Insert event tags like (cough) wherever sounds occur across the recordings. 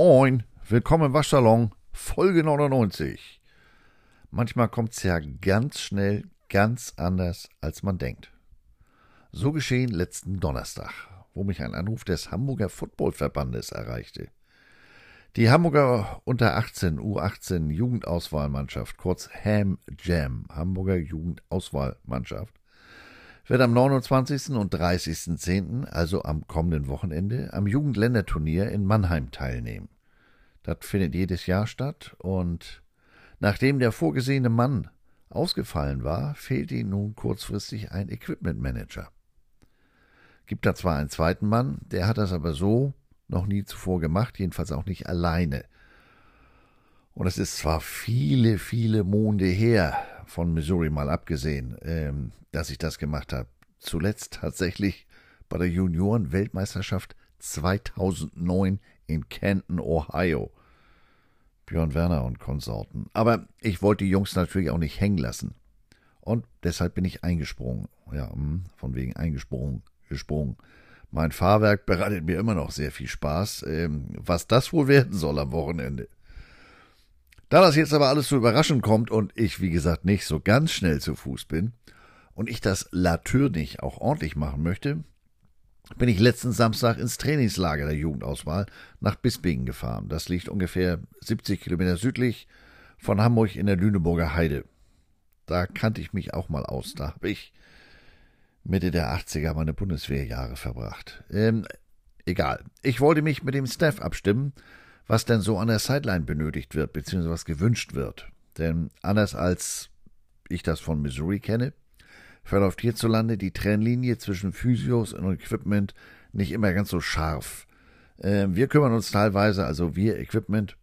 Moin, willkommen im Waschsalon, Folge 99. Manchmal kommt's ja ganz schnell ganz anders, als man denkt. So geschehen letzten Donnerstag, wo mich ein Anruf des Hamburger Footballverbandes erreichte. Die Hamburger unter 18 U18 Jugendauswahlmannschaft, kurz Ham Jam, Hamburger Jugendauswahlmannschaft, wird am 29. und 30.10., also am kommenden Wochenende, am Jugendländerturnier in Mannheim teilnehmen. Das findet jedes Jahr statt und nachdem der vorgesehene Mann ausgefallen war, fehlt ihm nun kurzfristig ein Equipment Manager. Gibt da zwar einen zweiten Mann, der hat das aber so noch nie zuvor gemacht, jedenfalls auch nicht alleine. Und es ist zwar viele, viele Monde her, von Missouri mal abgesehen, ähm, dass ich das gemacht habe. Zuletzt tatsächlich bei der Junioren-Weltmeisterschaft 2009 in Canton, Ohio. Björn Werner und Konsorten. Aber ich wollte die Jungs natürlich auch nicht hängen lassen. Und deshalb bin ich eingesprungen. Ja, hm, von wegen eingesprungen, gesprungen. Mein Fahrwerk bereitet mir immer noch sehr viel Spaß. Ähm, was das wohl werden soll am Wochenende. Da das jetzt aber alles so überraschend kommt und ich, wie gesagt, nicht so ganz schnell zu Fuß bin und ich das natürlich auch ordentlich machen möchte, bin ich letzten Samstag ins Trainingslager der Jugendauswahl nach Bispingen gefahren. Das liegt ungefähr 70 Kilometer südlich von Hamburg in der Lüneburger Heide. Da kannte ich mich auch mal aus. Da habe ich Mitte der 80er meine Bundeswehrjahre verbracht. Ähm, egal. Ich wollte mich mit dem Staff abstimmen, was denn so an der Sideline benötigt wird, beziehungsweise was gewünscht wird. Denn anders als ich das von Missouri kenne, verläuft hierzulande die Trennlinie zwischen Physios und Equipment nicht immer ganz so scharf. Äh, wir kümmern uns teilweise, also wir Equipment,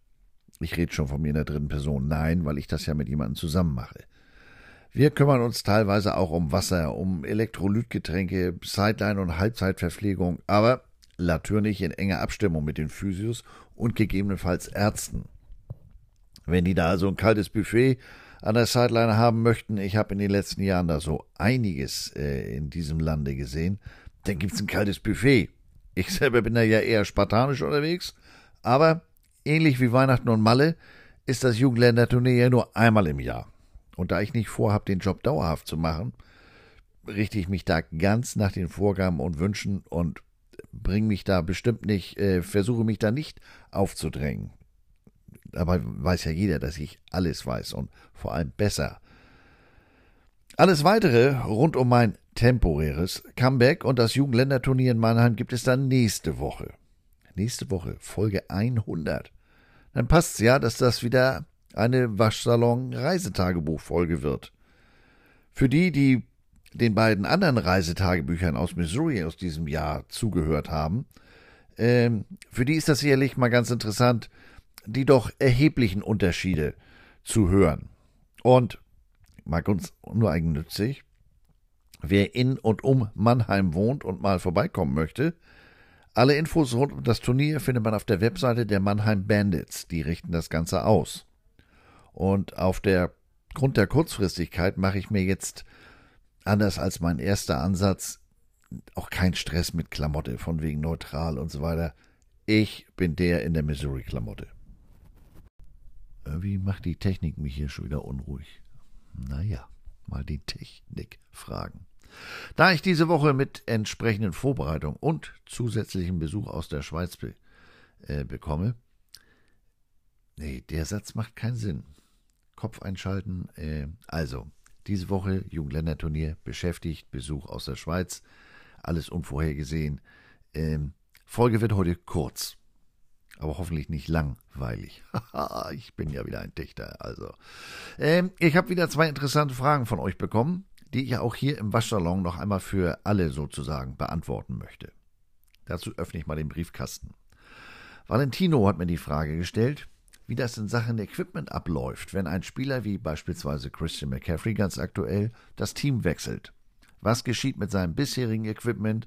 ich rede schon von mir in der dritten Person, nein, weil ich das ja mit jemandem zusammen mache. Wir kümmern uns teilweise auch um Wasser, um Elektrolytgetränke, Sideline und Halbzeitverpflegung, aber natürlich in enger Abstimmung mit den Physios und gegebenenfalls Ärzten. Wenn die da also ein kaltes Buffet an der Sideline haben möchten, ich habe in den letzten Jahren da so einiges äh, in diesem Lande gesehen, dann gibt's ein kaltes Buffet. Ich selber bin da ja eher spartanisch unterwegs, aber ähnlich wie Weihnachten und Malle ist das Jugendländerturnier ja nur einmal im Jahr. Und da ich nicht vorhabe, den Job dauerhaft zu machen, richte ich mich da ganz nach den Vorgaben und Wünschen und bringe mich da bestimmt nicht, äh, versuche mich da nicht aufzudrängen. Aber weiß ja jeder, dass ich alles weiß und vor allem besser. Alles weitere rund um mein temporäres Comeback und das Jugendländerturnier in Mannheim gibt es dann nächste Woche. Nächste Woche, Folge 100. Dann passt's ja, dass das wieder eine Waschsalon-Reisetagebuch-Folge wird. Für die, die den beiden anderen Reisetagebüchern aus Missouri aus diesem Jahr zugehört haben, ähm, für die ist das sicherlich mal ganz interessant, die doch erheblichen Unterschiede zu hören. Und mal ganz nur eigennützig, wer in und um Mannheim wohnt und mal vorbeikommen möchte, alle Infos rund um das Turnier findet man auf der Webseite der Mannheim Bandits. Die richten das Ganze aus. Und auf der Grund der Kurzfristigkeit mache ich mir jetzt anders als mein erster Ansatz, auch kein Stress mit Klamotte, von wegen neutral und so weiter. Ich bin der in der Missouri-Klamotte. Irgendwie macht die Technik mich hier schon wieder unruhig. Naja, mal die Technik fragen. Da ich diese Woche mit entsprechenden Vorbereitungen und zusätzlichem Besuch aus der Schweiz be äh, bekomme, nee, der Satz macht keinen Sinn. Kopf einschalten, äh, also, diese Woche Jugendländerturnier beschäftigt, Besuch aus der Schweiz, alles unvorhergesehen. Ähm, Folge wird heute kurz, aber hoffentlich nicht langweilig. (laughs) ich bin ja wieder ein Dichter, also. Ähm, ich habe wieder zwei interessante Fragen von euch bekommen, die ich auch hier im Waschsalon noch einmal für alle sozusagen beantworten möchte. Dazu öffne ich mal den Briefkasten. Valentino hat mir die Frage gestellt, wie das in Sachen Equipment abläuft, wenn ein Spieler wie beispielsweise Christian McCaffrey ganz aktuell das Team wechselt. Was geschieht mit seinem bisherigen Equipment?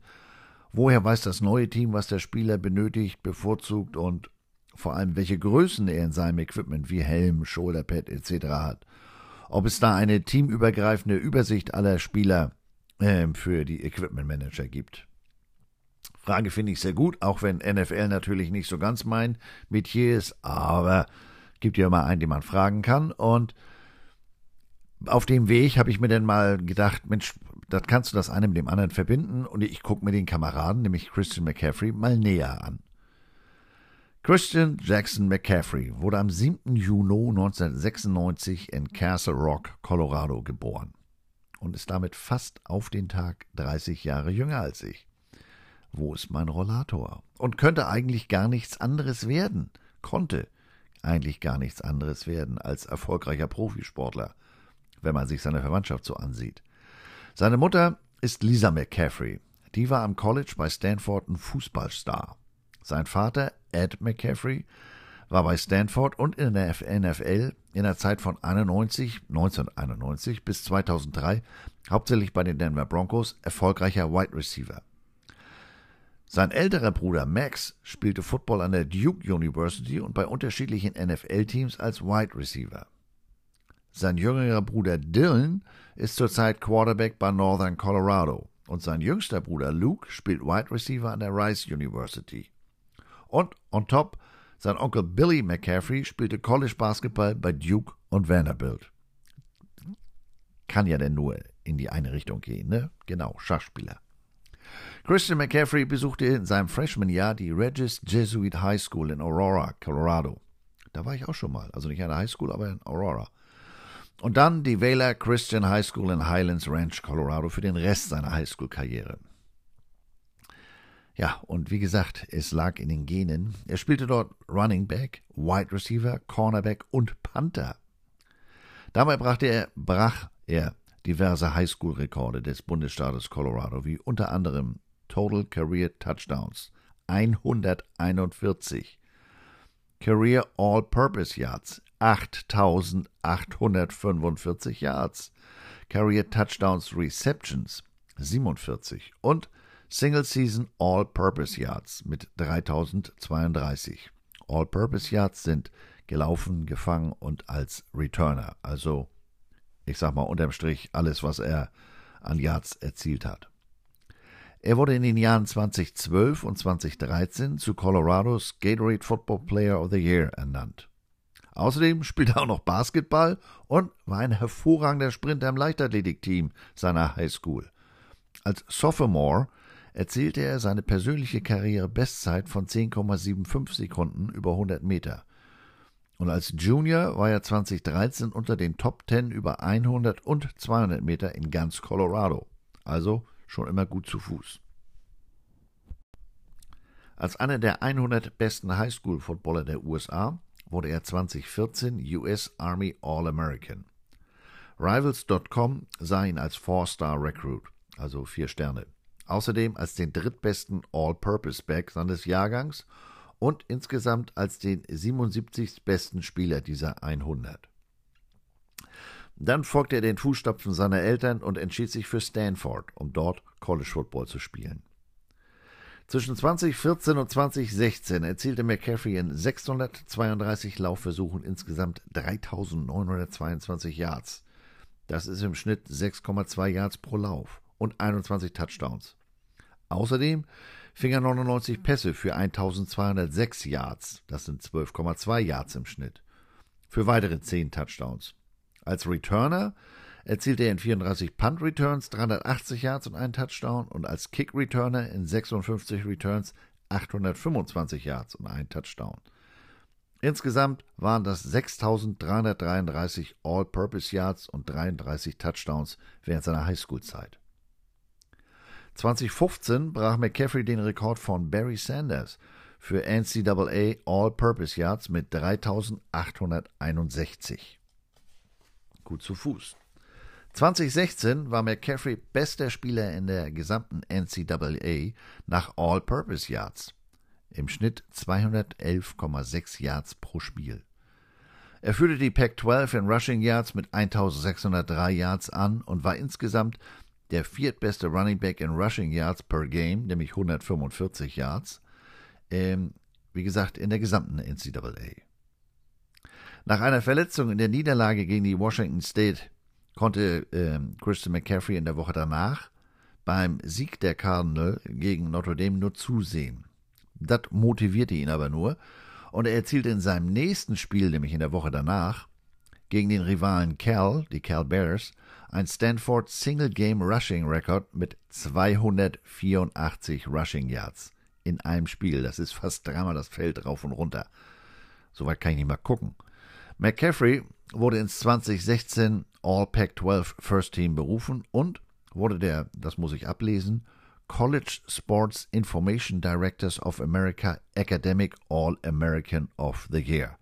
Woher weiß das neue Team, was der Spieler benötigt, bevorzugt und vor allem welche Größen er in seinem Equipment wie Helm, Shoulderpad etc. hat? Ob es da eine teamübergreifende Übersicht aller Spieler äh, für die Equipment Manager gibt? Frage finde ich sehr gut, auch wenn NFL natürlich nicht so ganz mein Metier ist, aber gibt ja immer einen, den man fragen kann. Und auf dem Weg habe ich mir dann mal gedacht, Mensch, das kannst du das eine mit dem anderen verbinden und ich gucke mir den Kameraden, nämlich Christian McCaffrey, mal näher an. Christian Jackson McCaffrey wurde am 7. Juni 1996 in Castle Rock, Colorado geboren und ist damit fast auf den Tag 30 Jahre jünger als ich. Wo ist mein Rollator? Und könnte eigentlich gar nichts anderes werden, konnte eigentlich gar nichts anderes werden als erfolgreicher Profisportler, wenn man sich seine Verwandtschaft so ansieht. Seine Mutter ist Lisa McCaffrey. Die war am College bei Stanford ein Fußballstar. Sein Vater, Ed McCaffrey, war bei Stanford und in der NFL in der Zeit von 91, 1991 bis 2003 hauptsächlich bei den Denver Broncos erfolgreicher Wide Receiver. Sein älterer Bruder Max spielte Football an der Duke University und bei unterschiedlichen NFL-Teams als Wide Receiver. Sein jüngerer Bruder Dylan ist zurzeit Quarterback bei Northern Colorado und sein jüngster Bruder Luke spielt Wide Receiver an der Rice University. Und on top, sein Onkel Billy McCaffrey spielte College Basketball bei Duke und Vanderbilt. Kann ja denn nur in die eine Richtung gehen, ne? Genau, Schachspieler. Christian McCaffrey besuchte in seinem Freshman-Jahr die Regis Jesuit High School in Aurora, Colorado. Da war ich auch schon mal. Also nicht an der High School, aber in Aurora. Und dann die Whaler Christian High School in Highlands Ranch, Colorado, für den Rest seiner Highschool-Karriere. Ja, und wie gesagt, es lag in den Genen. Er spielte dort Running Back, Wide Receiver, Cornerback und Panther. Dabei brachte er, brach er diverse Highschool-Rekorde des Bundesstaates Colorado, wie unter anderem Total Career Touchdowns. 141, Career All-Purpose Yards. 8845 Yards, Career Touchdowns Receptions. 47 und Single Season All-Purpose Yards mit 3032. All-Purpose Yards sind gelaufen, gefangen und als Returner, also ich sag mal unterm Strich alles, was er an Yards erzielt hat. Er wurde in den Jahren 2012 und 2013 zu Colorados Gatorade Football Player of the Year ernannt. Außerdem spielte er auch noch Basketball und war ein hervorragender Sprinter im Leichtathletikteam seiner Highschool. Als Sophomore erzielte er seine persönliche Karriere-Bestzeit von 10,75 Sekunden über 100 Meter. Und als Junior war er 2013 unter den Top 10 über 100 und 200 Meter in ganz Colorado. Also schon immer gut zu Fuß. Als einer der 100 besten Highschool-Footballer der USA wurde er 2014 US Army All-American. Rivals.com sah ihn als Four-Star Recruit, also vier Sterne. Außerdem als den drittbesten All-Purpose-Back seines Jahrgangs und insgesamt als den 77. besten Spieler dieser 100. Dann folgte er den Fußstapfen seiner Eltern und entschied sich für Stanford, um dort College Football zu spielen. Zwischen 2014 und 2016 erzielte McCaffrey in 632 Laufversuchen insgesamt 3922 Yards. Das ist im Schnitt 6,2 Yards pro Lauf und 21 Touchdowns. Außerdem fing er 99 Pässe für 1206 Yards, das sind 12,2 Yards im Schnitt, für weitere 10 Touchdowns. Als Returner erzielte er in 34 Punt Returns 380 Yards und einen Touchdown und als Kick Returner in 56 Returns 825 Yards und einen Touchdown. Insgesamt waren das 6333 All-Purpose Yards und 33 Touchdowns während seiner Highschool-Zeit. 2015 brach McCaffrey den Rekord von Barry Sanders für NCAA All-Purpose Yards mit 3861. Gut zu Fuß. 2016 war McCaffrey bester Spieler in der gesamten NCAA nach All-Purpose Yards. Im Schnitt 211,6 Yards pro Spiel. Er führte die Pac-12 in Rushing Yards mit 1603 Yards an und war insgesamt der viertbeste Running Back in Rushing Yards per Game, nämlich 145 Yards. Ähm, wie gesagt, in der gesamten NCAA. Nach einer Verletzung in der Niederlage gegen die Washington State konnte ähm, Christian McCaffrey in der Woche danach beim Sieg der Cardinal gegen Notre Dame nur zusehen. Das motivierte ihn aber nur und er erzielte in seinem nächsten Spiel, nämlich in der Woche danach, gegen den Rivalen Cal, die Cal Bears, ein Stanford Single Game Rushing Record mit 284 Rushing Yards in einem Spiel. Das ist fast dreimal das Feld rauf und runter. Soweit kann ich nicht mal gucken. McCaffrey wurde ins 2016 All Pac-12 First Team berufen und wurde der, das muss ich ablesen, College Sports Information Directors of America Academic All-American of the Year.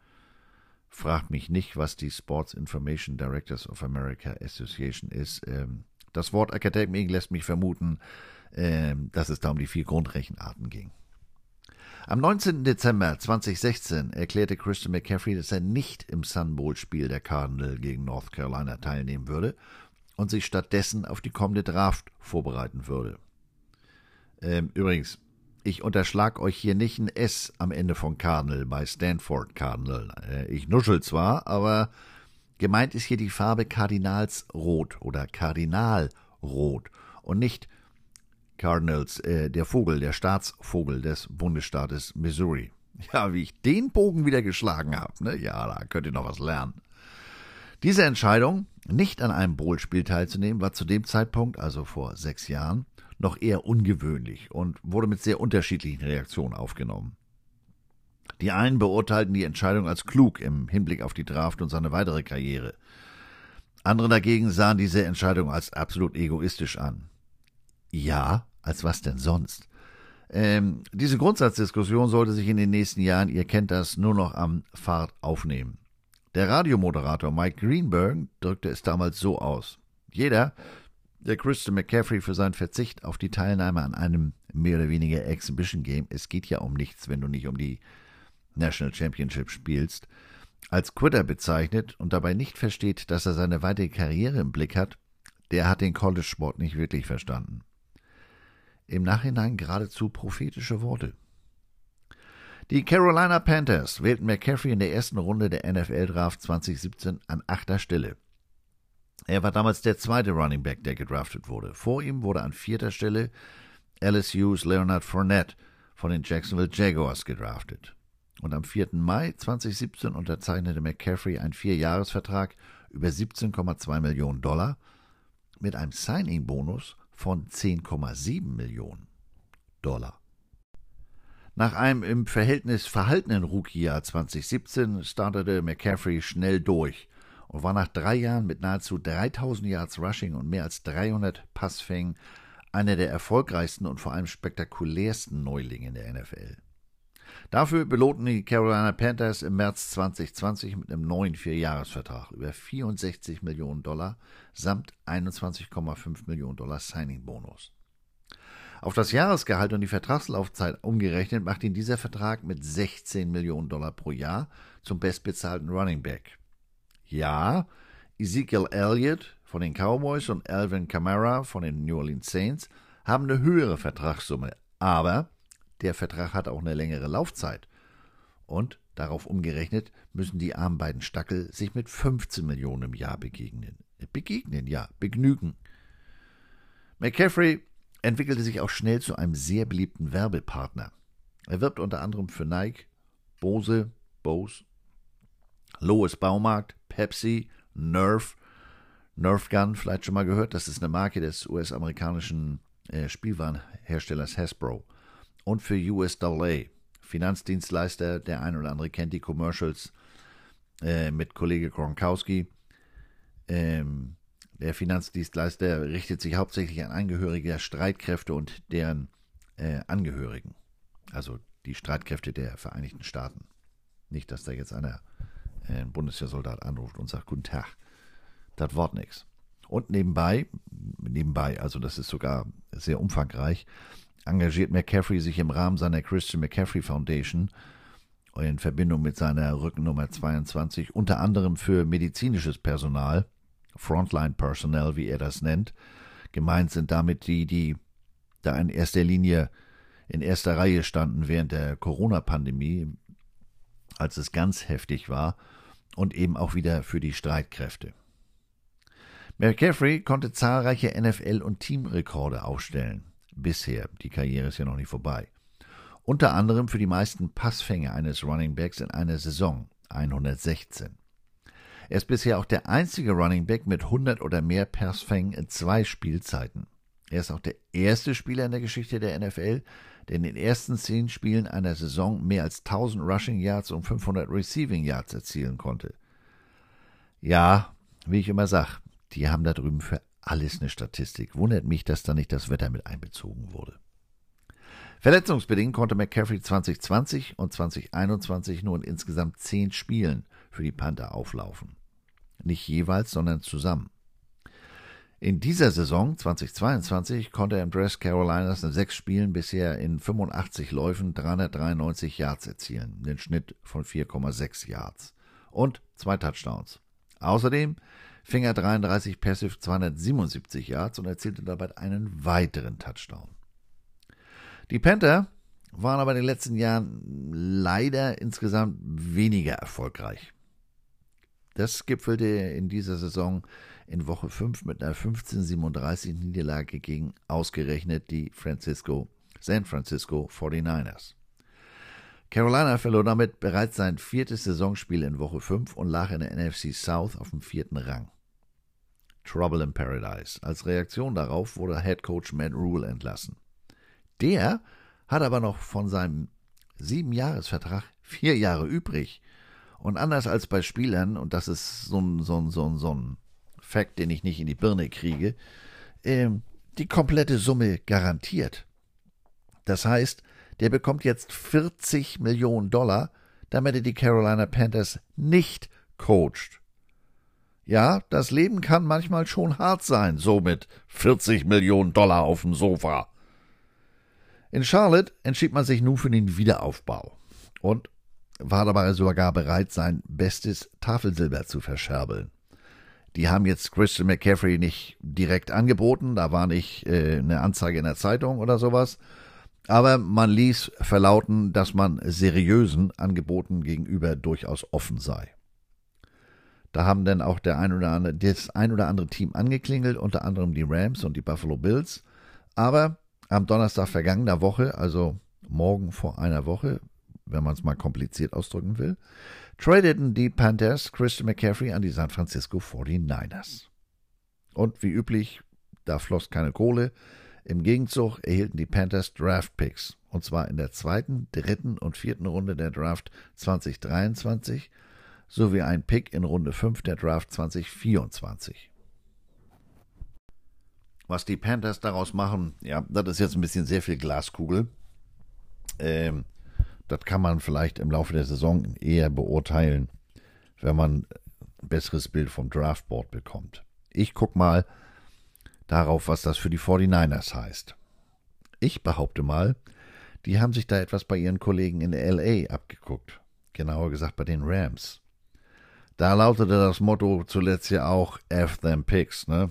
Fragt mich nicht, was die Sports Information Directors of America Association ist. Ähm, das Wort Academic lässt mich vermuten, ähm, dass es da um die vier Grundrechenarten ging. Am 19. Dezember 2016 erklärte Christian McCaffrey, dass er nicht im Sun Bowl-Spiel der Cardinal gegen North Carolina teilnehmen würde und sich stattdessen auf die kommende Draft vorbereiten würde. Ähm, übrigens, ich unterschlag euch hier nicht ein S am Ende von Cardinal bei Stanford Cardinal. Äh, ich nuschel zwar, aber gemeint ist hier die Farbe Kardinalsrot oder Kardinalrot und nicht Cardinals, äh, der Vogel, der Staatsvogel des Bundesstaates Missouri. Ja, wie ich den Bogen wieder geschlagen habe, ne? Ja, da könnt ihr noch was lernen. Diese Entscheidung, nicht an einem Bowl-Spiel teilzunehmen, war zu dem Zeitpunkt, also vor sechs Jahren, noch eher ungewöhnlich und wurde mit sehr unterschiedlichen Reaktionen aufgenommen. Die einen beurteilten die Entscheidung als klug im Hinblick auf die Draft und seine weitere Karriere. Andere dagegen sahen diese Entscheidung als absolut egoistisch an. Ja, als was denn sonst? Ähm, diese Grundsatzdiskussion sollte sich in den nächsten Jahren, ihr kennt das, nur noch am Fahrt aufnehmen. Der Radiomoderator Mike Greenberg drückte es damals so aus. Jeder, der Christian McCaffrey für seinen Verzicht auf die Teilnahme an einem mehr oder weniger Exhibition Game, es geht ja um nichts, wenn du nicht um die National Championship spielst, als Quitter bezeichnet und dabei nicht versteht, dass er seine weitere Karriere im Blick hat, der hat den College-Sport nicht wirklich verstanden im Nachhinein geradezu prophetische Worte. Die Carolina Panthers wählten McCaffrey in der ersten Runde der NFL-Draft 2017 an achter Stelle. Er war damals der zweite Running Back, der gedraftet wurde. Vor ihm wurde an vierter Stelle LSU's Leonard Fournette von den Jacksonville Jaguars gedraftet. Und am 4. Mai 2017 unterzeichnete McCaffrey einen Vierjahresvertrag über 17,2 Millionen Dollar mit einem Signing-Bonus von 10,7 Millionen Dollar. Nach einem im Verhältnis verhaltenen Rookie-Jahr 2017 startete McCaffrey schnell durch und war nach drei Jahren mit nahezu 3000 Yards Rushing und mehr als 300 Passfängen einer der erfolgreichsten und vor allem spektakulärsten Neulinge in der NFL. Dafür belohnten die Carolina Panthers im März 2020 mit einem neuen Vierjahresvertrag über 64 Millionen Dollar samt 21,5 Millionen Dollar Signing-Bonus. Auf das Jahresgehalt und die Vertragslaufzeit umgerechnet macht ihn dieser Vertrag mit 16 Millionen Dollar pro Jahr zum bestbezahlten Running Back. Ja, Ezekiel Elliott von den Cowboys und Alvin Kamara von den New Orleans Saints haben eine höhere Vertragssumme, aber der Vertrag hat auch eine längere Laufzeit. Und darauf umgerechnet müssen die armen beiden Stackel sich mit 15 Millionen im Jahr begegnen. Begegnen, ja, begnügen. McCaffrey entwickelte sich auch schnell zu einem sehr beliebten Werbepartner. Er wirbt unter anderem für Nike, Bose, Bose, Lois Baumarkt, Pepsi, Nerf, Nerf Gun, vielleicht schon mal gehört, das ist eine Marke des US-amerikanischen äh, Spielwarenherstellers Hasbro und für USAA, Finanzdienstleister, der ein oder andere kennt die Commercials äh, mit Kollege Gronkowski. Ähm, der Finanzdienstleister richtet sich hauptsächlich an Angehörige der Streitkräfte und deren äh, Angehörigen. Also die Streitkräfte der Vereinigten Staaten. Nicht, dass da jetzt einer, äh, ein Bundeswehrsoldat anruft und sagt, guten Tag. Das Wort nichts. Und nebenbei, nebenbei, also das ist sogar sehr umfangreich, engagiert McCaffrey sich im Rahmen seiner Christian McCaffrey Foundation in Verbindung mit seiner Rückennummer 22 unter anderem für medizinisches Personal, Frontline Personnel, wie er das nennt. Gemeint sind damit die, die da in erster Linie in erster Reihe standen während der Corona-Pandemie, als es ganz heftig war, und eben auch wieder für die Streitkräfte. McCaffrey konnte zahlreiche NFL- und Teamrekorde aufstellen. Bisher, die Karriere ist ja noch nicht vorbei. Unter anderem für die meisten Passfänge eines Running Backs in einer Saison, 116. Er ist bisher auch der einzige Running Back mit 100 oder mehr Passfängen in zwei Spielzeiten. Er ist auch der erste Spieler in der Geschichte der NFL, der in den ersten zehn Spielen einer Saison mehr als 1000 Rushing Yards und 500 Receiving Yards erzielen konnte. Ja, wie ich immer sage, die haben da drüben für alles eine Statistik. Wundert mich, dass da nicht das Wetter mit einbezogen wurde. Verletzungsbedingt konnte McCaffrey 2020 und 2021 nur in insgesamt zehn Spielen für die Panther auflaufen. Nicht jeweils, sondern zusammen. In dieser Saison 2022 konnte er im Dress Carolinas in sechs Spielen bisher in 85 Läufen 393 Yards erzielen, den Schnitt von 4,6 Yards und zwei Touchdowns. Außerdem fing er 33 Pässe 277 Yards und erzielte dabei einen weiteren Touchdown. Die Panther waren aber in den letzten Jahren leider insgesamt weniger erfolgreich. Das gipfelte in dieser Saison in Woche 5 mit einer 15:37 Niederlage gegen ausgerechnet die Francisco, San Francisco 49ers. Carolina verlor damit bereits sein viertes Saisonspiel in Woche 5 und lag in der NFC South auf dem vierten Rang. Trouble in Paradise. Als Reaktion darauf wurde Head Coach Matt Rule entlassen. Der hat aber noch von seinem Siebenjahresvertrag (laughs) vier Jahre übrig. Und anders als bei Spielern, und das ist so ein, so ein, so ein, so ein Fakt, den ich nicht in die Birne kriege, äh, die komplette Summe garantiert. Das heißt, der bekommt jetzt 40 Millionen Dollar, damit er die Carolina Panthers nicht coacht. Ja, das Leben kann manchmal schon hart sein, so mit 40 Millionen Dollar auf dem Sofa. In Charlotte entschied man sich nun für den Wiederaufbau und war dabei sogar bereit, sein bestes Tafelsilber zu verscherbeln. Die haben jetzt Christian McCaffrey nicht direkt angeboten, da war nicht äh, eine Anzeige in der Zeitung oder sowas, aber man ließ verlauten, dass man seriösen Angeboten gegenüber durchaus offen sei. Da haben dann auch der ein oder andere, das ein oder andere Team angeklingelt, unter anderem die Rams und die Buffalo Bills. Aber am Donnerstag vergangener Woche, also morgen vor einer Woche, wenn man es mal kompliziert ausdrücken will, tradeten die Panthers Christian McCaffrey an die San Francisco 49ers. Und wie üblich, da floss keine Kohle. Im Gegenzug erhielten die Panthers Draft Picks. Und zwar in der zweiten, dritten und vierten Runde der Draft 2023 sowie ein Pick in Runde 5 der Draft 2024. Was die Panthers daraus machen, ja, das ist jetzt ein bisschen sehr viel Glaskugel. Ähm, das kann man vielleicht im Laufe der Saison eher beurteilen, wenn man ein besseres Bild vom Draftboard bekommt. Ich gucke mal darauf, was das für die 49ers heißt. Ich behaupte mal, die haben sich da etwas bei ihren Kollegen in LA abgeguckt. Genauer gesagt bei den Rams. Da lautete das Motto zuletzt ja auch F them Picks, ne?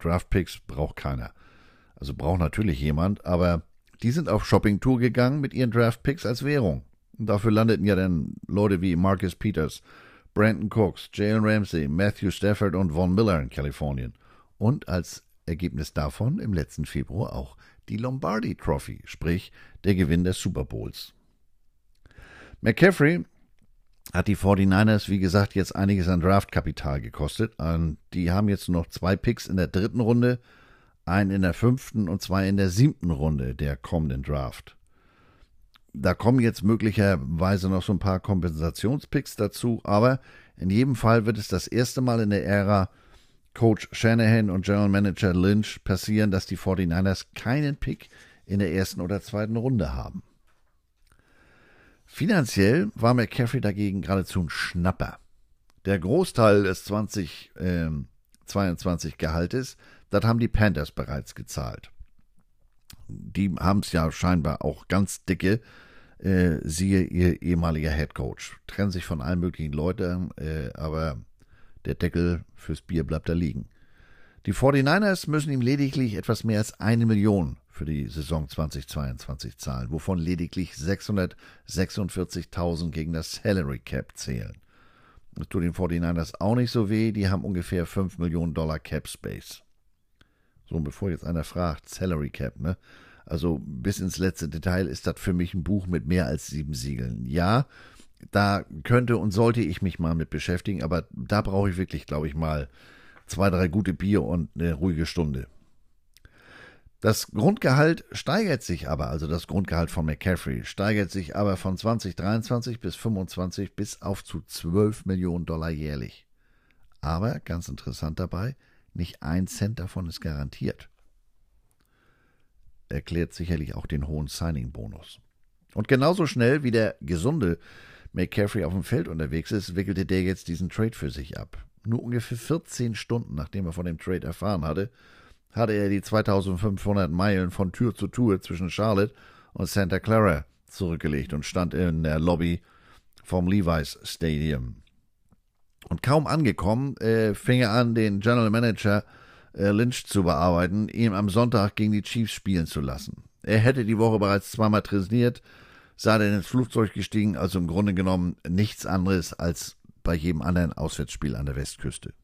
Draft Picks braucht keiner. Also braucht natürlich jemand, aber die sind auf Shoppingtour gegangen mit ihren Draft Picks als Währung. Und dafür landeten ja dann Leute wie Marcus Peters, Brandon Cooks, Jalen Ramsey, Matthew Stafford und Von Miller in Kalifornien. Und als Ergebnis davon im letzten Februar auch die Lombardi Trophy, sprich der Gewinn des Super Bowls. McCaffrey hat die 49ers, wie gesagt, jetzt einiges an Draftkapital gekostet. Und die haben jetzt noch zwei Picks in der dritten Runde, einen in der fünften und zwei in der siebten Runde der kommenden Draft. Da kommen jetzt möglicherweise noch so ein paar Kompensationspicks dazu, aber in jedem Fall wird es das erste Mal in der Ära Coach Shanahan und General Manager Lynch passieren, dass die 49ers keinen Pick in der ersten oder zweiten Runde haben. Finanziell war McCaffrey dagegen geradezu ein Schnapper. Der Großteil des 2022 ähm, Gehaltes, das haben die Panthers bereits gezahlt. Die haben es ja scheinbar auch ganz dicke, äh, siehe ihr ehemaliger Head Coach. Trennen sich von allen möglichen Leuten, äh, aber der Deckel fürs Bier bleibt da liegen. Die 49ers müssen ihm lediglich etwas mehr als eine Million für die Saison 2022 zahlen, wovon lediglich 646.000 gegen das Salary Cap zählen. Das tut den 49ers auch nicht so weh. Die haben ungefähr 5 Millionen Dollar Cap Space. So, bevor jetzt einer fragt, Salary Cap, ne? Also bis ins letzte Detail ist das für mich ein Buch mit mehr als sieben Siegeln. Ja, da könnte und sollte ich mich mal mit beschäftigen, aber da brauche ich wirklich, glaube ich, mal zwei, drei gute Bier und eine ruhige Stunde. Das Grundgehalt steigert sich aber, also das Grundgehalt von McCaffrey steigert sich aber von 2023 bis 25 bis auf zu 12 Millionen Dollar jährlich. Aber ganz interessant dabei, nicht ein Cent davon ist garantiert. Erklärt sicherlich auch den hohen Signing-Bonus. Und genauso schnell wie der gesunde McCaffrey auf dem Feld unterwegs ist, wickelte der jetzt diesen Trade für sich ab. Nur ungefähr 14 Stunden nachdem er von dem Trade erfahren hatte, hatte er die 2500 Meilen von Tür zu Tür zwischen Charlotte und Santa Clara zurückgelegt und stand in der Lobby vom Levi's Stadium. Und kaum angekommen, äh, fing er an, den General Manager äh, Lynch zu bearbeiten, ihm am Sonntag gegen die Chiefs spielen zu lassen. Er hätte die Woche bereits zweimal trainiert, sei dann ins Flugzeug gestiegen, also im Grunde genommen nichts anderes als bei jedem anderen Auswärtsspiel an der Westküste.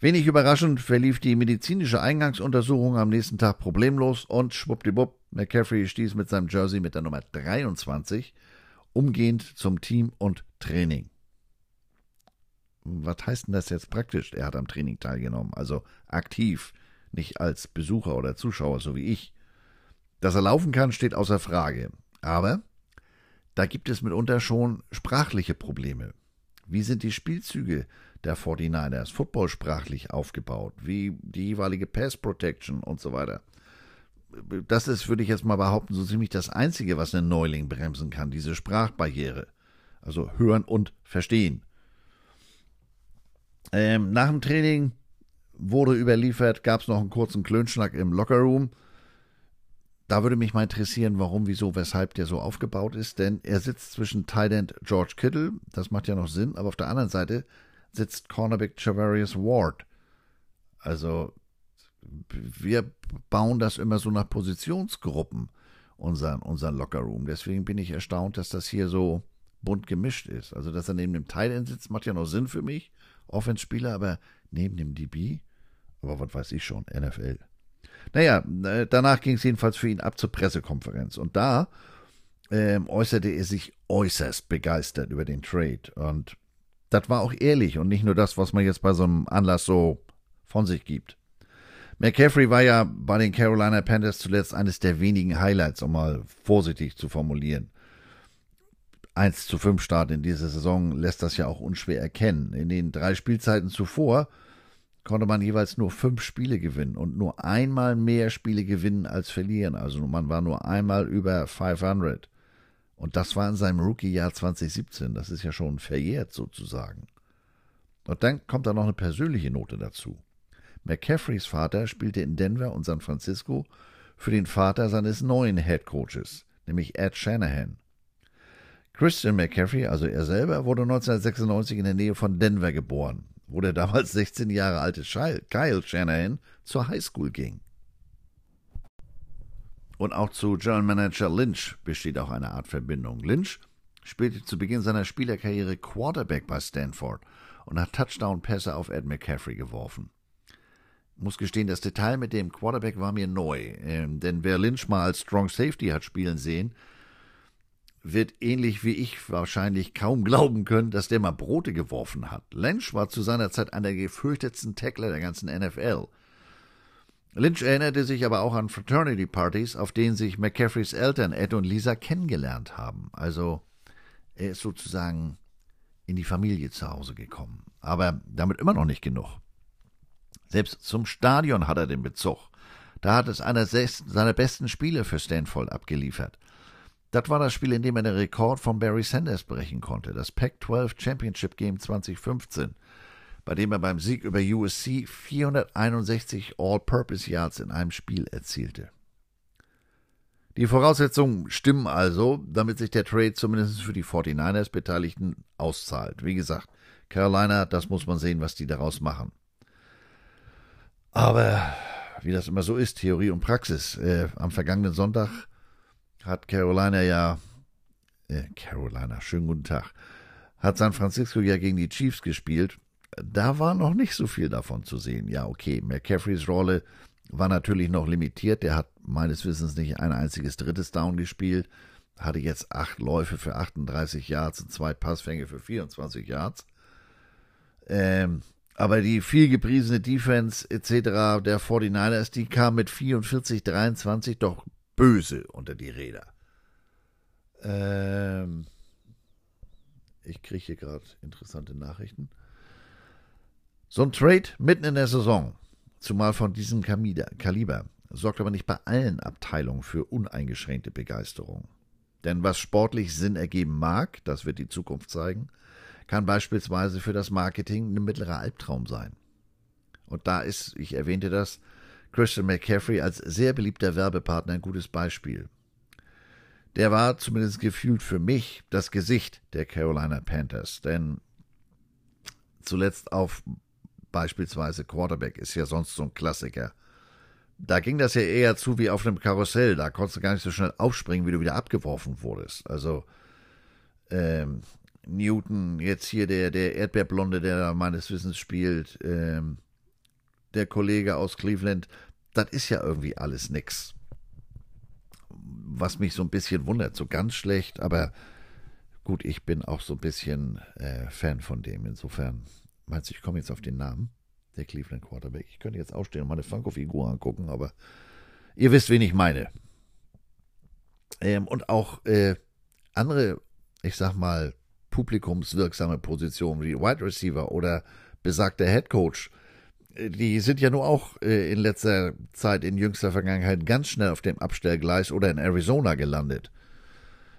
Wenig überraschend verlief die medizinische Eingangsuntersuchung am nächsten Tag problemlos und schwuppdiwupp, McCaffrey stieß mit seinem Jersey mit der Nummer 23 umgehend zum Team und Training. Was heißt denn das jetzt praktisch? Er hat am Training teilgenommen, also aktiv, nicht als Besucher oder Zuschauer, so wie ich. Dass er laufen kann, steht außer Frage. Aber da gibt es mitunter schon sprachliche Probleme. Wie sind die Spielzüge der 49ers footballsprachlich aufgebaut? Wie die jeweilige Pass Protection und so weiter? Das ist, würde ich jetzt mal behaupten, so ziemlich das Einzige, was einen Neuling bremsen kann, diese Sprachbarriere. Also hören und verstehen. Ähm, nach dem Training wurde überliefert, gab es noch einen kurzen Klönschnack im Lockerroom. Da würde mich mal interessieren, warum, wieso, weshalb der so aufgebaut ist, denn er sitzt zwischen Tight End George Kittle, das macht ja noch Sinn, aber auf der anderen Seite sitzt Cornerback Javarius Ward. Also wir bauen das immer so nach Positionsgruppen, unseren, unseren Lockerroom. Deswegen bin ich erstaunt, dass das hier so bunt gemischt ist. Also, dass er neben dem Tight End sitzt, macht ja noch Sinn für mich. Offenspieler, aber neben dem DB, aber was weiß ich schon, NFL. Naja, äh, danach ging es jedenfalls für ihn ab zur Pressekonferenz. Und da ähm, äußerte er sich äußerst begeistert über den Trade. Und das war auch ehrlich und nicht nur das, was man jetzt bei so einem Anlass so von sich gibt. McCaffrey war ja bei den Carolina Panthers zuletzt eines der wenigen Highlights, um mal vorsichtig zu formulieren. 1 zu 5 Start in dieser Saison lässt das ja auch unschwer erkennen. In den drei Spielzeiten zuvor konnte man jeweils nur fünf Spiele gewinnen und nur einmal mehr Spiele gewinnen als verlieren. Also man war nur einmal über 500. Und das war in seinem Rookie-Jahr 2017. Das ist ja schon verjährt sozusagen. Und dann kommt da noch eine persönliche Note dazu. McCaffreys Vater spielte in Denver und San Francisco für den Vater seines neuen Head Coaches, nämlich Ed Shanahan. Christian McCaffrey, also er selber, wurde 1996 in der Nähe von Denver geboren, wo der damals 16 Jahre alte Kyle Shanahan zur Highschool ging. Und auch zu General Manager Lynch besteht auch eine Art Verbindung. Lynch spielte zu Beginn seiner Spielerkarriere Quarterback bei Stanford und hat Touchdown-Pässe auf Ed McCaffrey geworfen. Ich muss gestehen, das Detail mit dem Quarterback war mir neu, ähm, denn wer Lynch mal als Strong Safety hat spielen sehen, wird ähnlich wie ich wahrscheinlich kaum glauben können, dass der mal Brote geworfen hat. Lynch war zu seiner Zeit einer der gefürchtetsten Tackler der ganzen NFL. Lynch erinnerte sich aber auch an Fraternity-Partys, auf denen sich McCaffreys Eltern Ed und Lisa kennengelernt haben. Also er ist sozusagen in die Familie zu Hause gekommen. Aber damit immer noch nicht genug. Selbst zum Stadion hat er den Bezug. Da hat es einer seiner besten Spiele für Stanford abgeliefert. Das war das Spiel, in dem er den Rekord von Barry Sanders brechen konnte, das Pac-12 Championship Game 2015, bei dem er beim Sieg über USC 461 All-Purpose Yards in einem Spiel erzielte. Die Voraussetzungen stimmen also, damit sich der Trade zumindest für die 49ers Beteiligten auszahlt. Wie gesagt, Carolina, das muss man sehen, was die daraus machen. Aber wie das immer so ist, Theorie und Praxis. Äh, am vergangenen Sonntag hat Carolina ja, äh, Carolina, schönen guten Tag, hat San Francisco ja gegen die Chiefs gespielt. Da war noch nicht so viel davon zu sehen. Ja, okay, McCaffreys Rolle war natürlich noch limitiert. Der hat meines Wissens nicht ein einziges drittes Down gespielt. Hatte jetzt acht Läufe für 38 Yards und zwei Passfänge für 24 Yards. Ähm, aber die viel gepriesene Defense etc. der 49ers, die kam mit 44, 23 doch böse unter die Räder. Ähm, ich kriege hier gerade interessante Nachrichten. So ein Trade mitten in der Saison, zumal von diesem Kaliber, sorgt aber nicht bei allen Abteilungen für uneingeschränkte Begeisterung. Denn was sportlich Sinn ergeben mag, das wird die Zukunft zeigen, kann beispielsweise für das Marketing ein mittlerer Albtraum sein. Und da ist, ich erwähnte das, Christian McCaffrey als sehr beliebter Werbepartner ein gutes Beispiel. Der war zumindest gefühlt für mich das Gesicht der Carolina Panthers, denn zuletzt auf beispielsweise Quarterback ist ja sonst so ein Klassiker. Da ging das ja eher zu wie auf einem Karussell. Da konntest du gar nicht so schnell aufspringen, wie du wieder abgeworfen wurdest. Also ähm, Newton, jetzt hier der, der Erdbeerblonde, der meines Wissens spielt, ähm, der Kollege aus Cleveland, das ist ja irgendwie alles nix. Was mich so ein bisschen wundert, so ganz schlecht, aber gut, ich bin auch so ein bisschen äh, Fan von dem. Insofern, meinst du, ich komme jetzt auf den Namen? Der Cleveland Quarterback. Ich könnte jetzt aufstehen und meine Funko-Figur angucken, aber ihr wisst, wen ich meine. Ähm, und auch äh, andere, ich sag mal, publikumswirksame Positionen wie Wide Receiver oder besagter Head Coach, die sind ja nur auch äh, in letzter Zeit, in jüngster Vergangenheit, ganz schnell auf dem Abstellgleis oder in Arizona gelandet.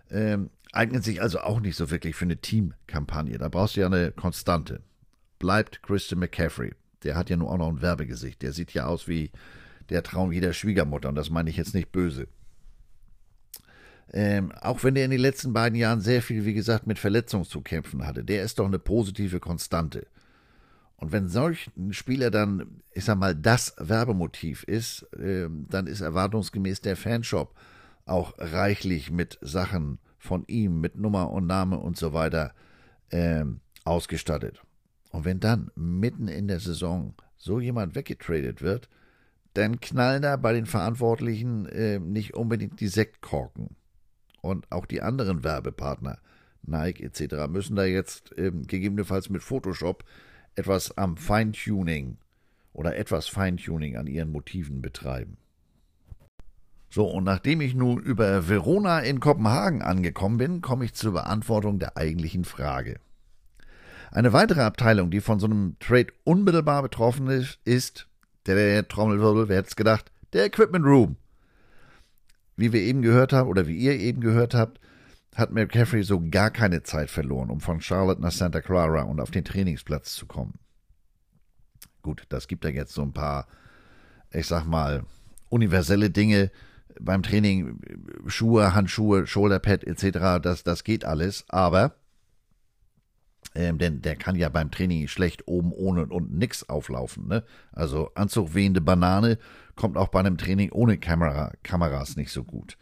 Ähm, eignet sich also auch nicht so wirklich für eine Teamkampagne. Da brauchst du ja eine Konstante. Bleibt Christian McCaffrey. Der hat ja nur auch noch ein Werbegesicht. Der sieht ja aus wie der Traum jeder Schwiegermutter. Und das meine ich jetzt nicht böse. Ähm, auch wenn der in den letzten beiden Jahren sehr viel, wie gesagt, mit Verletzungen zu kämpfen hatte, der ist doch eine positive Konstante. Und wenn solch ein Spieler dann, ich sag mal, das Werbemotiv ist, äh, dann ist erwartungsgemäß der Fanshop auch reichlich mit Sachen von ihm, mit Nummer und Name und so weiter äh, ausgestattet. Und wenn dann mitten in der Saison so jemand weggetradet wird, dann knallen da bei den Verantwortlichen äh, nicht unbedingt die Sektkorken und auch die anderen Werbepartner, Nike etc., müssen da jetzt ähm, gegebenenfalls mit Photoshop etwas am Feintuning oder etwas Feintuning an ihren Motiven betreiben. So, und nachdem ich nun über Verona in Kopenhagen angekommen bin, komme ich zur Beantwortung der eigentlichen Frage. Eine weitere Abteilung, die von so einem Trade unmittelbar betroffen ist, ist der, Trommelwirbel, wer hätte es gedacht, der Equipment Room. Wie wir eben gehört haben, oder wie ihr eben gehört habt, hat McCaffrey so gar keine Zeit verloren, um von Charlotte nach Santa Clara und auf den Trainingsplatz zu kommen. Gut, das gibt ja jetzt so ein paar, ich sag mal, universelle Dinge beim Training, Schuhe, Handschuhe, Shoulderpad etc., das, das geht alles, aber ähm, denn der kann ja beim Training schlecht oben ohne und unten nix auflaufen. Ne? Also Anzug wehende Banane kommt auch bei einem Training ohne Kamera, Kameras nicht so gut.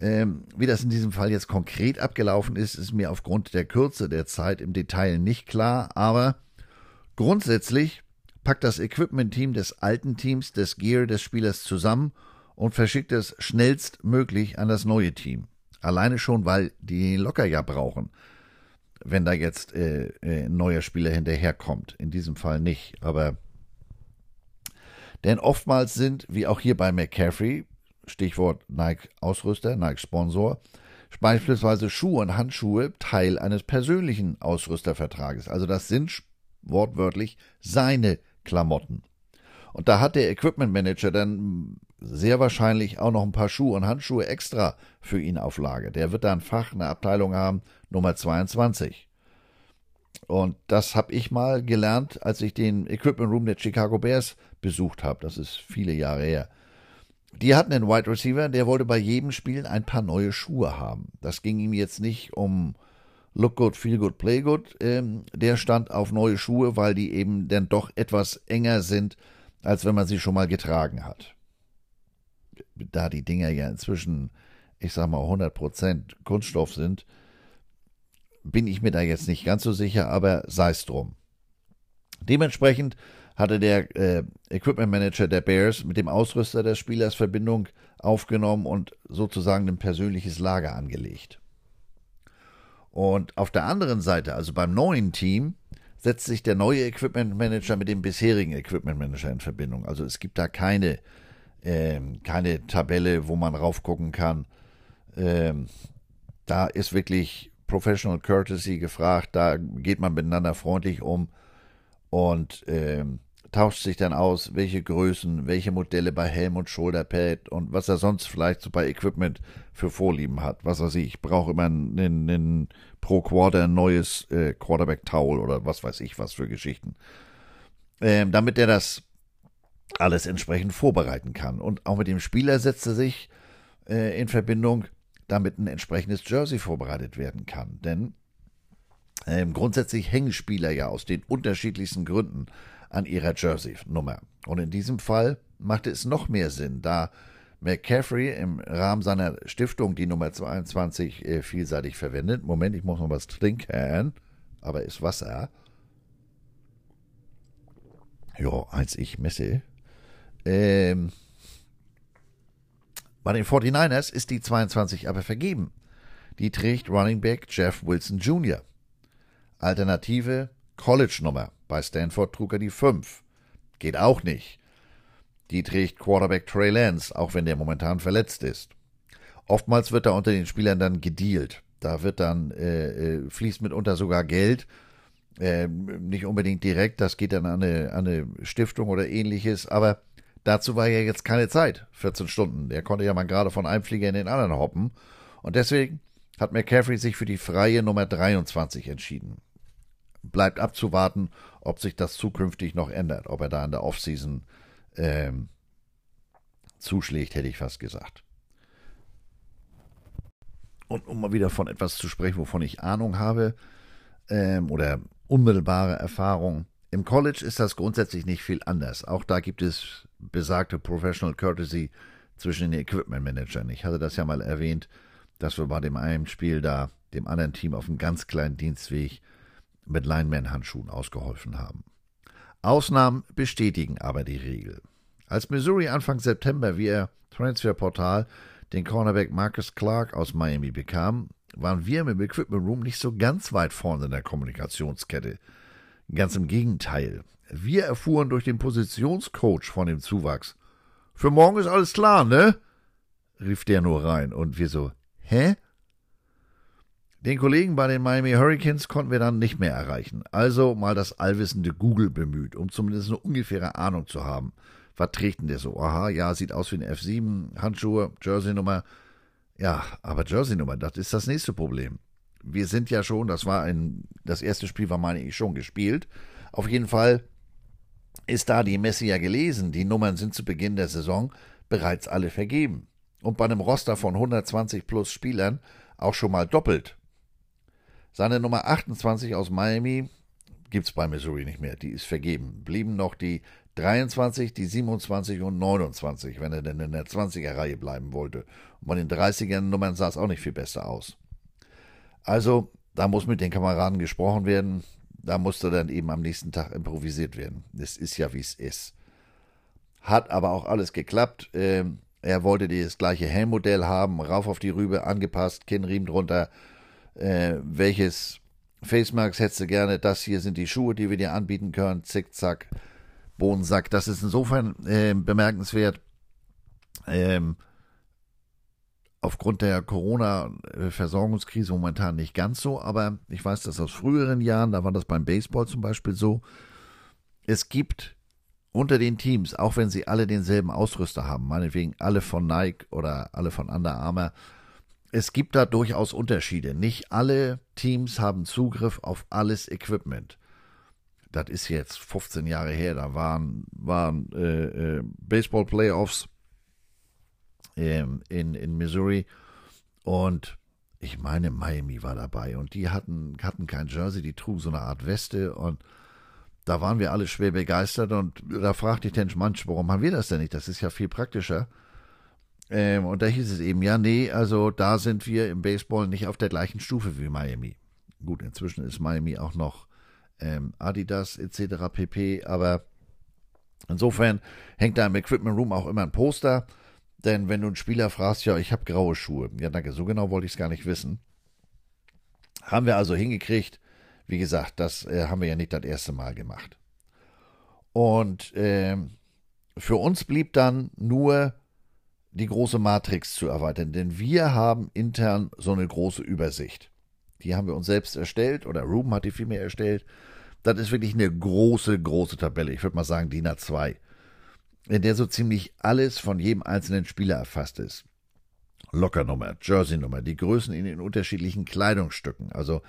Ähm, wie das in diesem Fall jetzt konkret abgelaufen ist, ist mir aufgrund der Kürze der Zeit im Detail nicht klar, aber grundsätzlich packt das Equipment-Team des alten Teams des Gear des Spielers zusammen und verschickt es schnellstmöglich an das neue Team. Alleine schon, weil die locker ja brauchen wenn da jetzt äh, äh, ein neuer Spieler hinterherkommt. In diesem Fall nicht, aber denn oftmals sind, wie auch hier bei McCaffrey, Stichwort Nike-Ausrüster, Nike-Sponsor, beispielsweise Schuhe und Handschuhe Teil eines persönlichen Ausrüstervertrages. Also das sind wortwörtlich seine Klamotten. Und da hat der Equipment Manager dann sehr wahrscheinlich auch noch ein paar Schuhe und Handschuhe extra für ihn auf Lage. Der wird da ein Fach, eine Abteilung haben, Nummer 22. Und das habe ich mal gelernt, als ich den Equipment Room der Chicago Bears besucht habe. Das ist viele Jahre her. Die hatten einen Wide Receiver, der wollte bei jedem Spiel ein paar neue Schuhe haben. Das ging ihm jetzt nicht um Look good, feel good, play good. Ähm, der stand auf neue Schuhe, weil die eben dann doch etwas enger sind, als wenn man sie schon mal getragen hat da die Dinger ja inzwischen, ich sag mal, 100% Kunststoff sind, bin ich mir da jetzt nicht ganz so sicher, aber sei es drum. Dementsprechend hatte der äh, Equipment Manager der Bears mit dem Ausrüster des Spielers Verbindung aufgenommen und sozusagen ein persönliches Lager angelegt. Und auf der anderen Seite, also beim neuen Team, setzt sich der neue Equipment Manager mit dem bisherigen Equipment Manager in Verbindung. Also es gibt da keine, ähm, keine Tabelle, wo man raufgucken kann. Ähm, da ist wirklich Professional Courtesy gefragt, da geht man miteinander freundlich um und ähm, tauscht sich dann aus, welche Größen, welche Modelle bei Helm und Shoulderpad und was er sonst vielleicht so bei Equipment für Vorlieben hat. Was weiß ich, ich brauche immer einen, einen, pro Quarter ein neues äh, Quarterback-Towel oder was weiß ich was für Geschichten. Ähm, damit er das alles entsprechend vorbereiten kann. Und auch mit dem Spieler setzt er sich äh, in Verbindung, damit ein entsprechendes Jersey vorbereitet werden kann. Denn ähm, grundsätzlich hängen Spieler ja aus den unterschiedlichsten Gründen an ihrer Jersey-Nummer. Und in diesem Fall machte es noch mehr Sinn, da McCaffrey im Rahmen seiner Stiftung die Nummer 22 äh, vielseitig verwendet. Moment, ich muss noch was trinken, aber ist Wasser. Ja, eins ich messe. Ähm, bei den 49ers ist die 22 aber vergeben. Die trägt Running Back Jeff Wilson Jr. Alternative College-Nummer. Bei Stanford trug er die 5. Geht auch nicht. Die trägt Quarterback Trey Lance, auch wenn der momentan verletzt ist. Oftmals wird da unter den Spielern dann gedealt. Da wird dann, äh, äh, fließt mitunter sogar Geld. Äh, nicht unbedingt direkt, das geht dann an eine, an eine Stiftung oder ähnliches, aber dazu war ja jetzt keine Zeit. 14 Stunden. Der konnte ja mal gerade von einem Flieger in den anderen hoppen. Und deswegen hat McCaffrey sich für die freie Nummer 23 entschieden bleibt abzuwarten, ob sich das zukünftig noch ändert, ob er da in der Offseason ähm, zuschlägt, hätte ich fast gesagt. Und um mal wieder von etwas zu sprechen, wovon ich Ahnung habe ähm, oder unmittelbare Erfahrung. Im College ist das grundsätzlich nicht viel anders. Auch da gibt es besagte Professional Courtesy zwischen den Equipment Managern. Ich hatte das ja mal erwähnt, dass wir bei dem einen Spiel da dem anderen Team auf einem ganz kleinen Dienstweg mit Lineman-Handschuhen ausgeholfen haben. Ausnahmen bestätigen aber die Regel. Als Missouri Anfang September via Transferportal den Cornerback Marcus Clark aus Miami bekam, waren wir im Equipment Room nicht so ganz weit vorne in der Kommunikationskette. Ganz im Gegenteil. Wir erfuhren durch den Positionscoach von dem Zuwachs. Für morgen ist alles klar, ne? rief der nur rein und wir so, hä? Den Kollegen bei den Miami Hurricanes konnten wir dann nicht mehr erreichen. Also mal das allwissende Google bemüht, um zumindest eine ungefähre Ahnung zu haben. Was trägt denn der so? Aha, ja, sieht aus wie ein F7, Handschuhe, Jersey-Nummer. Ja, aber Jersey-Nummer, das ist das nächste Problem. Wir sind ja schon, das war ein, das erste Spiel war, meine ich, schon gespielt. Auf jeden Fall ist da die Messe ja gelesen. Die Nummern sind zu Beginn der Saison bereits alle vergeben. Und bei einem Roster von 120 plus Spielern auch schon mal doppelt. Seine Nummer 28 aus Miami gibt es bei Missouri nicht mehr. Die ist vergeben. Blieben noch die 23, die 27 und 29, wenn er denn in der 20er-Reihe bleiben wollte. Und bei den 30er-Nummern sah es auch nicht viel besser aus. Also, da muss mit den Kameraden gesprochen werden. Da musste dann eben am nächsten Tag improvisiert werden. Es ist ja, wie es ist. Hat aber auch alles geklappt. Ähm, er wollte das gleiche Helmmodell haben, rauf auf die Rübe, angepasst, Kinnriemen drunter, äh, welches Facemask hättest du gerne, das hier sind die Schuhe, die wir dir anbieten können, zickzack, Bohnensack. Das ist insofern äh, bemerkenswert. Ähm, aufgrund der Corona-Versorgungskrise momentan nicht ganz so, aber ich weiß das aus früheren Jahren, da war das beim Baseball zum Beispiel so. Es gibt unter den Teams, auch wenn sie alle denselben Ausrüster haben, meinetwegen alle von Nike oder alle von Under Armour, es gibt da durchaus Unterschiede. Nicht alle Teams haben Zugriff auf alles Equipment. Das ist jetzt 15 Jahre her. Da waren, waren äh, äh, Baseball-Playoffs ähm, in, in Missouri und ich meine, Miami war dabei und die hatten, hatten kein Jersey, die trugen so eine Art Weste und da waren wir alle schwer begeistert und da fragte ich den Manch, warum haben wir das denn nicht? Das ist ja viel praktischer. Ähm, und da hieß es eben, ja, nee, also da sind wir im Baseball nicht auf der gleichen Stufe wie Miami. Gut, inzwischen ist Miami auch noch ähm, Adidas etc. pp. Aber insofern hängt da im Equipment Room auch immer ein Poster. Denn wenn du einen Spieler fragst, ja, ich habe graue Schuhe. Ja, danke, so genau wollte ich es gar nicht wissen. Haben wir also hingekriegt. Wie gesagt, das äh, haben wir ja nicht das erste Mal gemacht. Und äh, für uns blieb dann nur die große Matrix zu erweitern, denn wir haben intern so eine große Übersicht. Die haben wir uns selbst erstellt oder Ruben hat die vielmehr erstellt. Das ist wirklich eine große, große Tabelle. Ich würde mal sagen DIN A2, in der so ziemlich alles von jedem einzelnen Spieler erfasst ist. Lockernummer, Jerseynummer, die Größen in den unterschiedlichen Kleidungsstücken. Also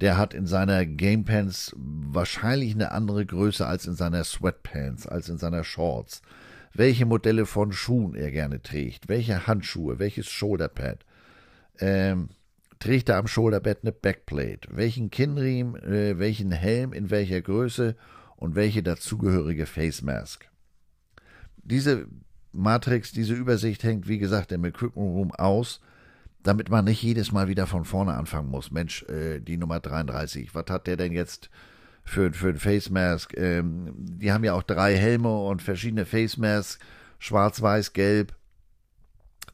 der hat in seiner Gamepants wahrscheinlich eine andere Größe als in seiner Sweatpants, als in seiner Shorts. Welche Modelle von Schuhen er gerne trägt, welche Handschuhe, welches Shoulderpad. Ähm, trägt er am Shoulderbett eine Backplate, welchen Kinnriemen, äh, welchen Helm in welcher Größe und welche dazugehörige Face Mask. Diese Matrix, diese Übersicht hängt, wie gesagt, im Equipment Room aus, damit man nicht jedes Mal wieder von vorne anfangen muss. Mensch, äh, die Nummer 33, was hat der denn jetzt für, für ein Face Mask? Ähm, die haben ja auch drei Helme und verschiedene Face Masks, schwarz, weiß, gelb,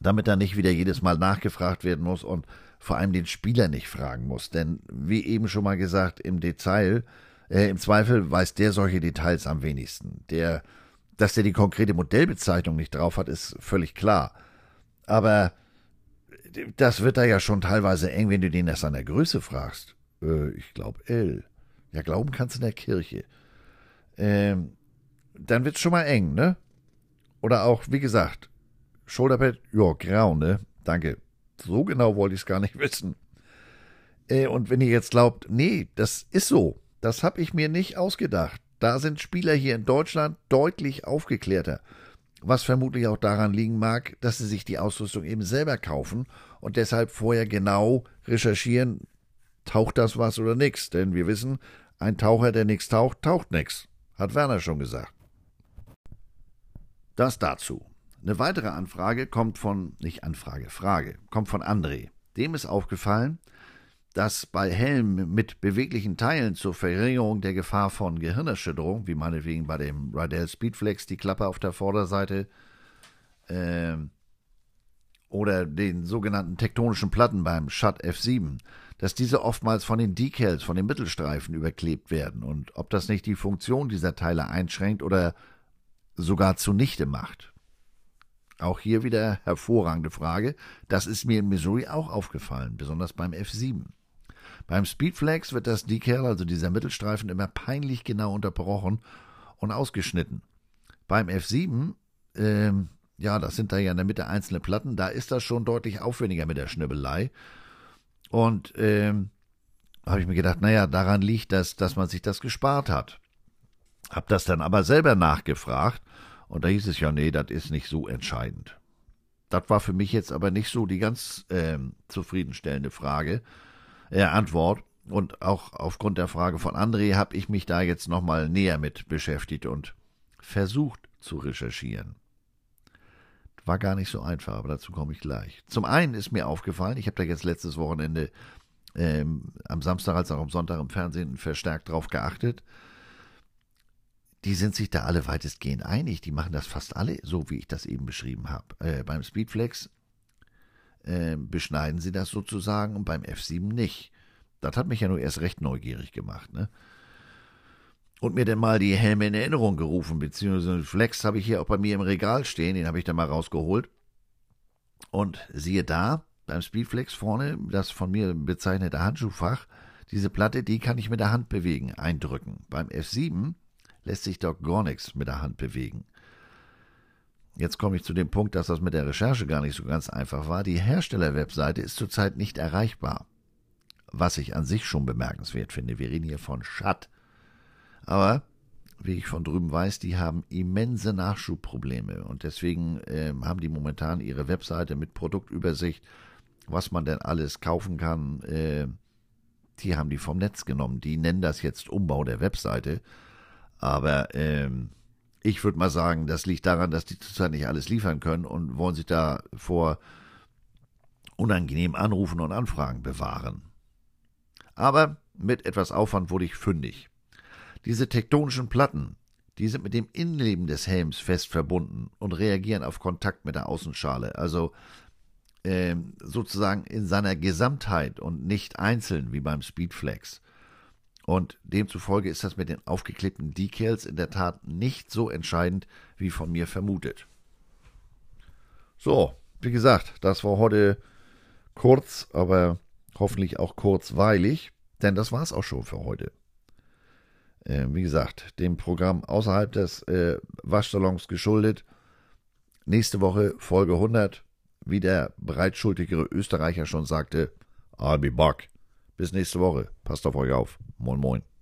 damit da nicht wieder jedes Mal nachgefragt werden muss und vor allem den Spieler nicht fragen muss. Denn wie eben schon mal gesagt, im Detail, äh, im Zweifel weiß der solche Details am wenigsten. Der, dass der die konkrete Modellbezeichnung nicht drauf hat, ist völlig klar. Aber das wird da ja schon teilweise eng, wenn du den nach seiner Größe fragst. Äh, ich glaube L. Ja, glauben kannst du in der Kirche. Ähm, dann wird's schon mal eng, ne? Oder auch, wie gesagt, Schulterpad, ja, grau, ne? Danke. So genau wollte ich es gar nicht (laughs) wissen. Äh, und wenn ihr jetzt glaubt, nee, das ist so, das habe ich mir nicht ausgedacht. Da sind Spieler hier in Deutschland deutlich aufgeklärter. Was vermutlich auch daran liegen mag, dass sie sich die Ausrüstung eben selber kaufen und deshalb vorher genau recherchieren, taucht das was oder nix. Denn wir wissen, ein Taucher, der nichts taucht, taucht nix. Hat Werner schon gesagt. Das dazu. Eine weitere Anfrage kommt von, nicht Anfrage, Frage, kommt von André. Dem ist aufgefallen, dass bei Helmen mit beweglichen Teilen zur Verringerung der Gefahr von Gehirnerschütterung, wie meinetwegen bei dem Rydell Speedflex die Klappe auf der Vorderseite, äh, oder den sogenannten tektonischen Platten beim Shut F7, dass diese oftmals von den Decals, von den Mittelstreifen überklebt werden und ob das nicht die Funktion dieser Teile einschränkt oder sogar zunichte macht. Auch hier wieder hervorragende Frage. Das ist mir in Missouri auch aufgefallen, besonders beim F7. Beim Speedflex wird das Decal, also dieser Mittelstreifen, immer peinlich genau unterbrochen und ausgeschnitten. Beim F7, ähm, ja, das sind da ja in der Mitte einzelne Platten, da ist das schon deutlich aufwendiger mit der Schnibbelei. Und ähm, habe ich mir gedacht, naja, daran liegt das, dass man sich das gespart hat. Hab das dann aber selber nachgefragt und da hieß es ja, nee, das ist nicht so entscheidend. Das war für mich jetzt aber nicht so die ganz äh, zufriedenstellende Frage, äh, Antwort. Und auch aufgrund der Frage von André habe ich mich da jetzt nochmal näher mit beschäftigt und versucht zu recherchieren. War gar nicht so einfach, aber dazu komme ich gleich. Zum einen ist mir aufgefallen, ich habe da jetzt letztes Wochenende ähm, am Samstag als auch am Sonntag im Fernsehen verstärkt drauf geachtet, die sind sich da alle weitestgehend einig. Die machen das fast alle, so wie ich das eben beschrieben habe. Äh, beim Speedflex äh, beschneiden sie das sozusagen und beim F7 nicht. Das hat mich ja nur erst recht neugierig gemacht, ne? Und mir dann mal die Helme in Erinnerung gerufen, beziehungsweise Flex habe ich hier auch bei mir im Regal stehen, den habe ich dann mal rausgeholt. Und siehe da, beim Speedflex vorne, das von mir bezeichnete Handschuhfach, diese Platte, die kann ich mit der Hand bewegen, eindrücken. Beim F7 lässt sich doch gar nichts mit der Hand bewegen. Jetzt komme ich zu dem Punkt, dass das mit der Recherche gar nicht so ganz einfach war. Die Herstellerwebseite ist zurzeit nicht erreichbar. Was ich an sich schon bemerkenswert finde. Wir reden hier von Schatt. Aber, wie ich von drüben weiß, die haben immense Nachschubprobleme. Und deswegen äh, haben die momentan ihre Webseite mit Produktübersicht, was man denn alles kaufen kann. Äh, die haben die vom Netz genommen. Die nennen das jetzt Umbau der Webseite. Aber ähm, ich würde mal sagen, das liegt daran, dass die zurzeit nicht alles liefern können und wollen sich da vor unangenehmen Anrufen und Anfragen bewahren. Aber mit etwas Aufwand wurde ich fündig. Diese tektonischen Platten, die sind mit dem Innenleben des Helms fest verbunden und reagieren auf Kontakt mit der Außenschale, also äh, sozusagen in seiner Gesamtheit und nicht einzeln wie beim Speedflex. Und demzufolge ist das mit den aufgeklebten Decals in der Tat nicht so entscheidend, wie von mir vermutet. So, wie gesagt, das war heute kurz, aber hoffentlich auch kurzweilig, denn das war es auch schon für heute. Äh, wie gesagt, dem Programm außerhalb des äh, Waschsalons geschuldet. Nächste Woche Folge 100, wie der bereitschuldigere Österreicher schon sagte, I'll be back. Bis nächste Woche. Passt auf euch auf. Moin, moin.